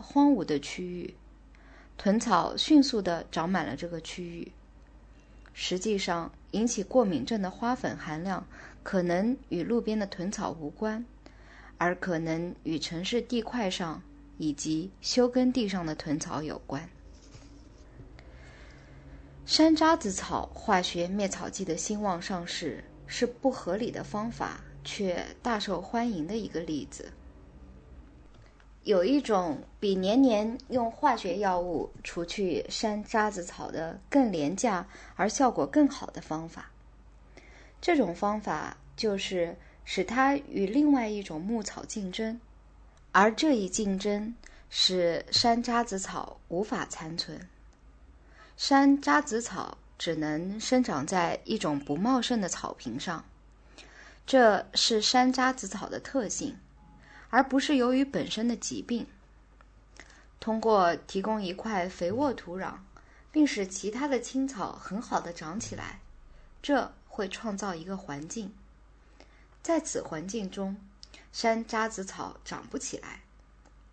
荒芜的区域，豚草迅速地长满了这个区域。实际上，引起过敏症的花粉含量可能与路边的豚草无关，而可能与城市地块上以及休耕地上的豚草有关。山楂子草化学灭草剂的兴旺上市是不合理的方法，却大受欢迎的一个例子。有一种比年年用化学药物除去山楂子草的更廉价而效果更好的方法。这种方法就是使它与另外一种牧草竞争，而这一竞争使山楂子草无法残存。山楂子草只能生长在一种不茂盛的草坪上，这是山楂子草的特性，而不是由于本身的疾病。通过提供一块肥沃土壤，并使其他的青草很好的长起来，这会创造一个环境。在此环境中，山楂子草长不起来，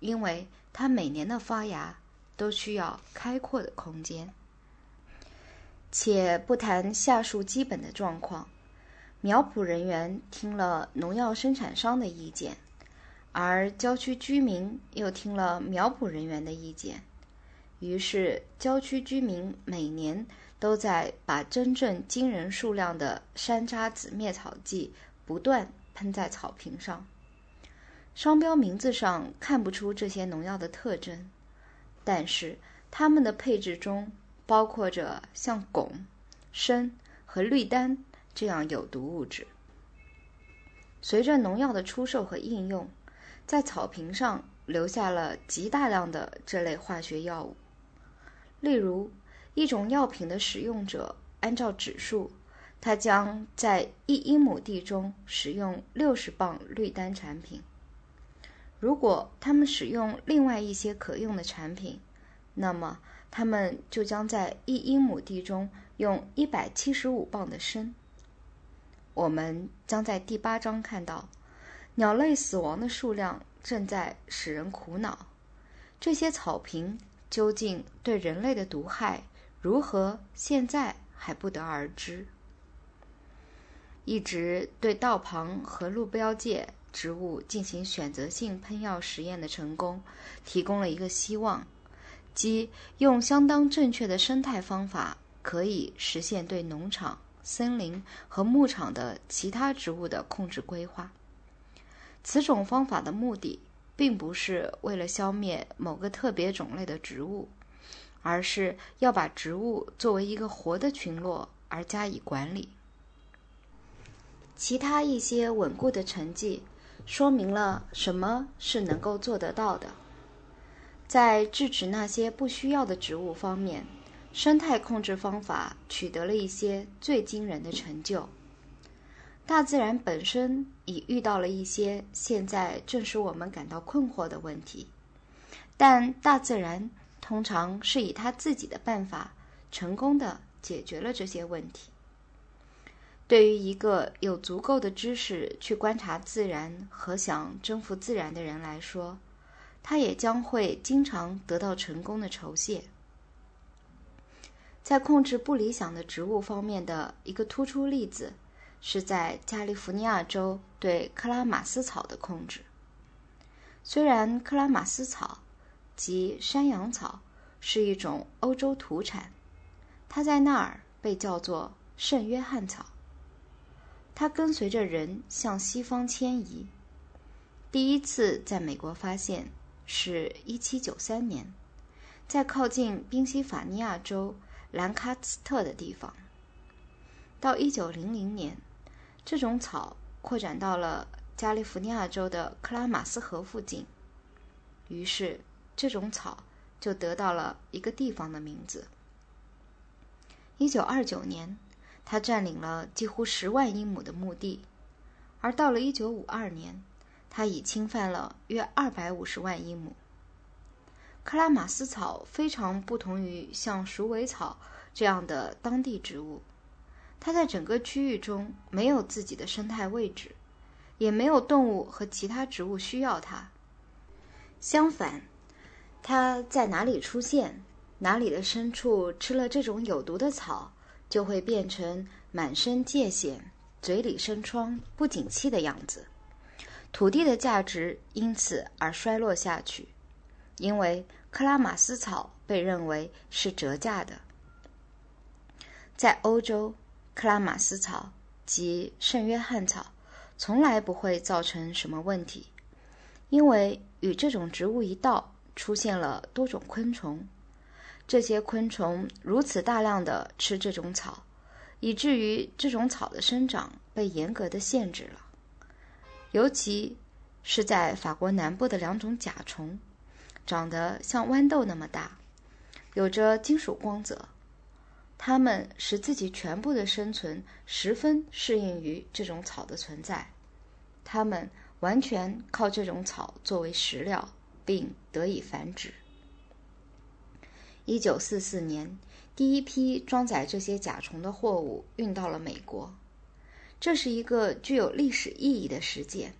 因为它每年的发芽都需要开阔的空间。且不谈下述基本的状况，苗圃人员听了农药生产商的意见，而郊区居民又听了苗圃人员的意见，于是郊区居民每年都在把真正惊人数量的山楂子灭草剂不断喷在草坪上。商标名字上看不出这些农药的特征，但是它们的配置中。包括着像汞、砷和氯丹这样有毒物质。随着农药的出售和应用，在草坪上留下了极大量的这类化学药物。例如，一种药品的使用者按照指数，他将在一英亩地中使用六十磅氯丹产品。如果他们使用另外一些可用的产品，那么。他们就将在一英亩地中用一百七十五磅的砷。我们将在第八章看到，鸟类死亡的数量正在使人苦恼。这些草坪究竟对人类的毒害如何，现在还不得而知。一直对道旁和路标界植物进行选择性喷药实验的成功，提供了一个希望。即用相当正确的生态方法，可以实现对农场、森林和牧场的其他植物的控制规划。此种方法的目的，并不是为了消灭某个特别种类的植物，而是要把植物作为一个活的群落而加以管理。其他一些稳固的成绩，说明了什么是能够做得到的。在制止那些不需要的植物方面，生态控制方法取得了一些最惊人的成就。大自然本身已遇到了一些现在正使我们感到困惑的问题，但大自然通常是以他自己的办法成功的解决了这些问题。对于一个有足够的知识去观察自然和想征服自然的人来说，他也将会经常得到成功的酬谢。在控制不理想的植物方面的一个突出例子，是在加利福尼亚州对克拉马斯草的控制。虽然克拉马斯草及山羊草是一种欧洲土产，它在那儿被叫做圣约翰草。它跟随着人向西方迁移，第一次在美国发现。是一七九三年，在靠近宾夕法尼亚州兰卡斯特的地方。到一九零零年，这种草扩展到了加利福尼亚州的克拉马斯河附近，于是这种草就得到了一个地方的名字。一九二九年，他占领了几乎十万英亩的墓地，而到了一九五二年。它已侵犯了约二百五十万英亩。克拉马斯草非常不同于像鼠尾草这样的当地植物，它在整个区域中没有自己的生态位置，也没有动物和其他植物需要它。相反，它在哪里出现，哪里的牲畜吃了这种有毒的草，就会变成满身疥癣、嘴里生疮、不景气的样子。土地的价值因此而衰落下去，因为克拉玛斯草被认为是折价的。在欧洲，克拉玛斯草及圣约翰草从来不会造成什么问题，因为与这种植物一道出现了多种昆虫，这些昆虫如此大量的吃这种草，以至于这种草的生长被严格的限制了。尤其是在法国南部的两种甲虫，长得像豌豆那么大，有着金属光泽。它们使自己全部的生存十分适应于这种草的存在，它们完全靠这种草作为食料，并得以繁殖。一九四四年，第一批装载这些甲虫的货物运到了美国。这是一个具有历史意义的事件，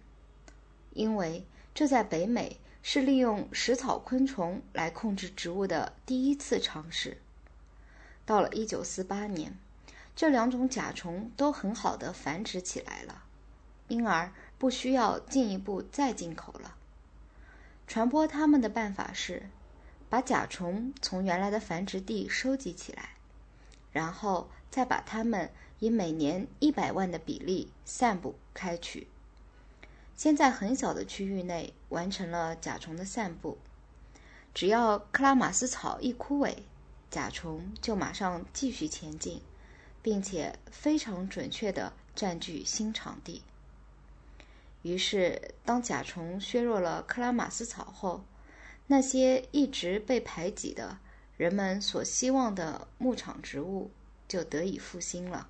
因为这在北美是利用食草昆虫来控制植物的第一次尝试。到了1948年，这两种甲虫都很好的繁殖起来了，因而不需要进一步再进口了。传播它们的办法是，把甲虫从原来的繁殖地收集起来，然后再把它们。以每年一百万的比例散布开去，先在很小的区域内完成了甲虫的散布。只要克拉玛斯草一枯萎，甲虫就马上继续前进，并且非常准确地占据新场地。于是，当甲虫削弱了克拉玛斯草后，那些一直被排挤的人们所希望的牧场植物就得以复兴了。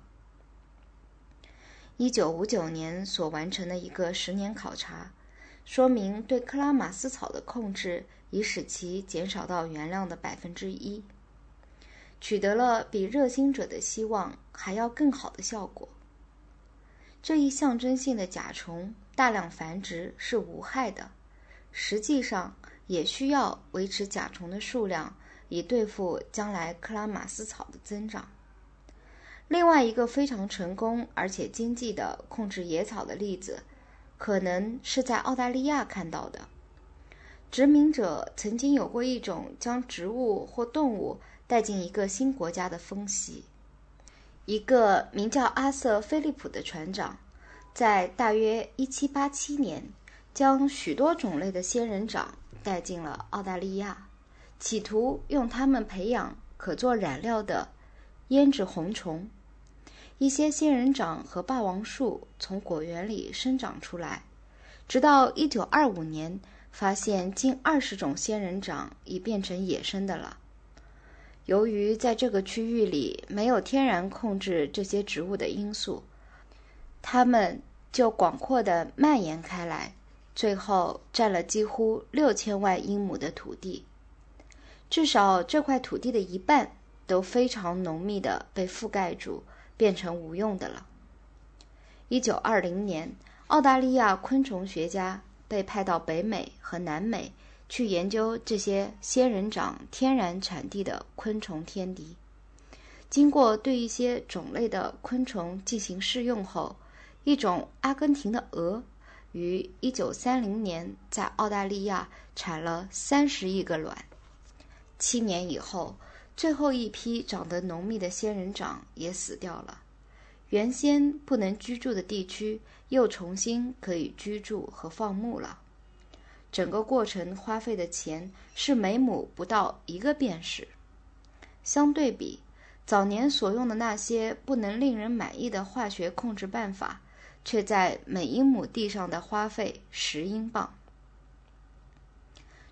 一九五九年所完成的一个十年考察，说明对克拉玛斯草的控制已使其减少到原量的百分之一，取得了比热心者的希望还要更好的效果。这一象征性的甲虫大量繁殖是无害的，实际上也需要维持甲虫的数量，以对付将来克拉玛斯草的增长。另外一个非常成功而且经济的控制野草的例子，可能是在澳大利亚看到的。殖民者曾经有过一种将植物或动物带进一个新国家的风习。一个名叫阿瑟·菲利普的船长，在大约1787年，将许多种类的仙人掌带进了澳大利亚，企图用它们培养可做染料的胭脂红虫。一些仙人掌和霸王树从果园里生长出来，直到1925年，发现近二十种仙人掌已变成野生的了。由于在这个区域里没有天然控制这些植物的因素，它们就广阔地蔓延开来，最后占了几乎六千万英亩的土地。至少这块土地的一半都非常浓密地被覆盖住。变成无用的了。一九二零年，澳大利亚昆虫学家被派到北美和南美去研究这些仙人掌天然产地的昆虫天敌。经过对一些种类的昆虫进行试用后，一种阿根廷的鹅于一九三零年在澳大利亚产了三十亿个卵。七年以后。最后一批长得浓密的仙人掌也死掉了，原先不能居住的地区又重新可以居住和放牧了。整个过程花费的钱是每亩不到一个便士。相对比，早年所用的那些不能令人满意的化学控制办法，却在每英亩地上的花费十英镑。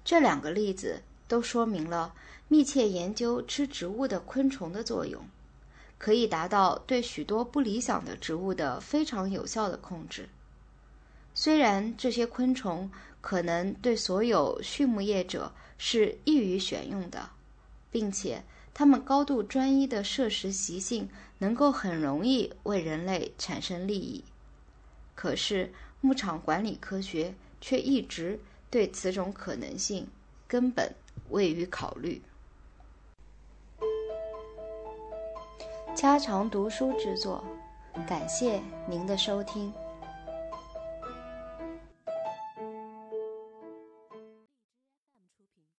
这两个例子都说明了。密切研究吃植物的昆虫的作用，可以达到对许多不理想的植物的非常有效的控制。虽然这些昆虫可能对所有畜牧业者是易于选用的，并且它们高度专一的摄食习性能够很容易为人类产生利益，可是牧场管理科学却一直对此种可能性根本。未予考虑。家常读书制作，感谢您的收听。